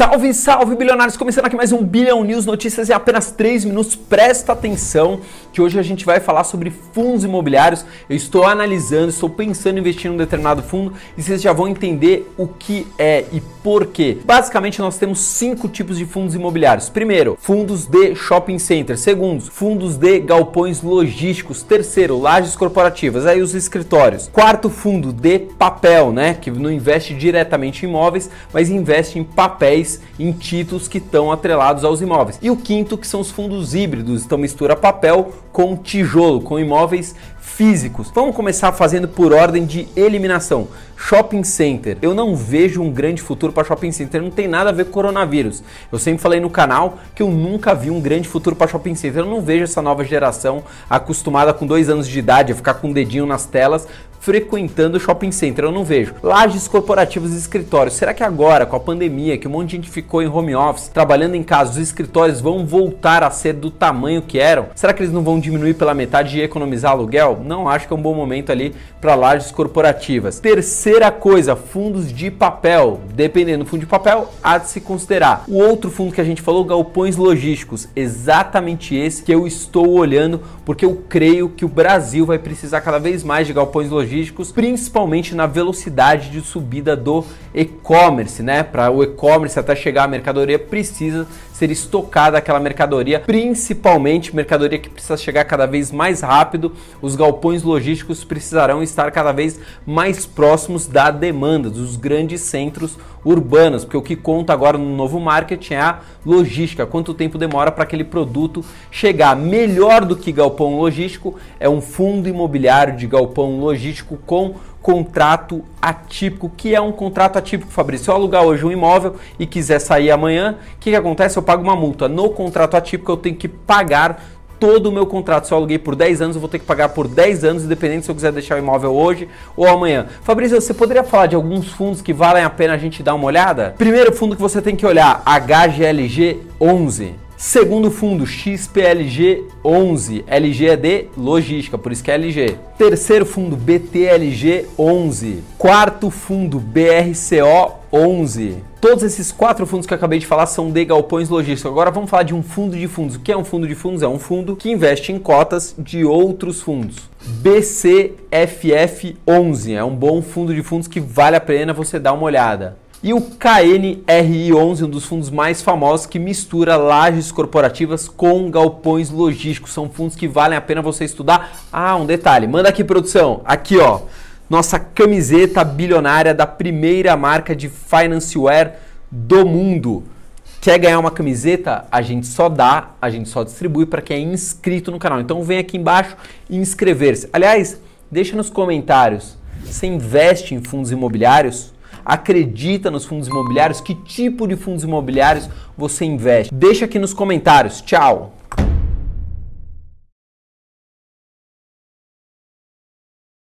Salve, salve, bilionários! Começando aqui mais um Billion News Notícias em apenas 3 minutos. Presta atenção que hoje a gente vai falar sobre fundos imobiliários. Eu estou analisando, estou pensando em investir em um determinado fundo e vocês já vão entender o que é e por quê. Basicamente, nós temos cinco tipos de fundos imobiliários. Primeiro, fundos de shopping center. Segundo, fundos de galpões logísticos. Terceiro, lajes corporativas, aí os escritórios. Quarto, fundo de papel, né? Que não investe diretamente em imóveis, mas investe em papéis, em títulos que estão atrelados aos imóveis. E o quinto, que são os fundos híbridos. Então mistura papel com tijolo, com imóveis físicos. Vamos começar fazendo por ordem de eliminação. Shopping center. Eu não vejo um grande futuro para shopping center. Não tem nada a ver com coronavírus. Eu sempre falei no canal que eu nunca vi um grande futuro para shopping center. Eu não vejo essa nova geração acostumada com dois anos de idade a ficar com o dedinho nas telas frequentando shopping center, eu não vejo. Lajes corporativas e escritórios. Será que agora, com a pandemia, que um monte de gente ficou em home office, trabalhando em casa, os escritórios vão voltar a ser do tamanho que eram? Será que eles não vão diminuir pela metade e economizar aluguel? Não acho que é um bom momento ali para lajes corporativas. Terceira coisa, fundos de papel. Dependendo do fundo de papel, há de se considerar. O outro fundo que a gente falou, galpões logísticos. Exatamente esse que eu estou olhando, porque eu creio que o Brasil vai precisar cada vez mais de galpões logísticos principalmente na velocidade de subida do e-commerce, né? Para o e-commerce até chegar à mercadoria precisa ser estocada aquela mercadoria, principalmente mercadoria que precisa chegar cada vez mais rápido. Os galpões logísticos precisarão estar cada vez mais próximos da demanda dos grandes centros urbanos, porque o que conta agora no novo marketing é a logística, quanto tempo demora para aquele produto chegar. Melhor do que galpão logístico é um fundo imobiliário de galpão logístico com contrato atípico. Que é um contrato atípico, Fabrício? Se eu alugar hoje um imóvel e quiser sair amanhã, o que, que acontece? Eu pago uma multa. No contrato atípico eu tenho que pagar todo o meu contrato. Se eu aluguei por 10 anos, eu vou ter que pagar por 10 anos, independente se eu quiser deixar o imóvel hoje ou amanhã. Fabrício, você poderia falar de alguns fundos que valem a pena a gente dar uma olhada? Primeiro fundo que você tem que olhar, HGLG 11. Segundo fundo, XPLG 11. LG é de logística, por isso que é LG. Terceiro fundo, BTLG 11. Quarto fundo, BRCO 11. Todos esses quatro fundos que eu acabei de falar são de galpões logísticos. Agora vamos falar de um fundo de fundos. O que é um fundo de fundos? É um fundo que investe em cotas de outros fundos. BCFF11 é um bom fundo de fundos que vale a pena você dar uma olhada. E o KNRI11, um dos fundos mais famosos que mistura lajes corporativas com galpões logísticos. São fundos que valem a pena você estudar. Ah, um detalhe, manda aqui produção. Aqui, ó, nossa camiseta bilionária da primeira marca de financeware do mundo. Quer ganhar uma camiseta? A gente só dá, a gente só distribui para quem é inscrito no canal. Então vem aqui embaixo e inscrever-se. Aliás, deixa nos comentários. Você investe em fundos imobiliários? Acredita nos fundos imobiliários, que tipo de fundos imobiliários você investe. Deixa aqui nos comentários. Tchau!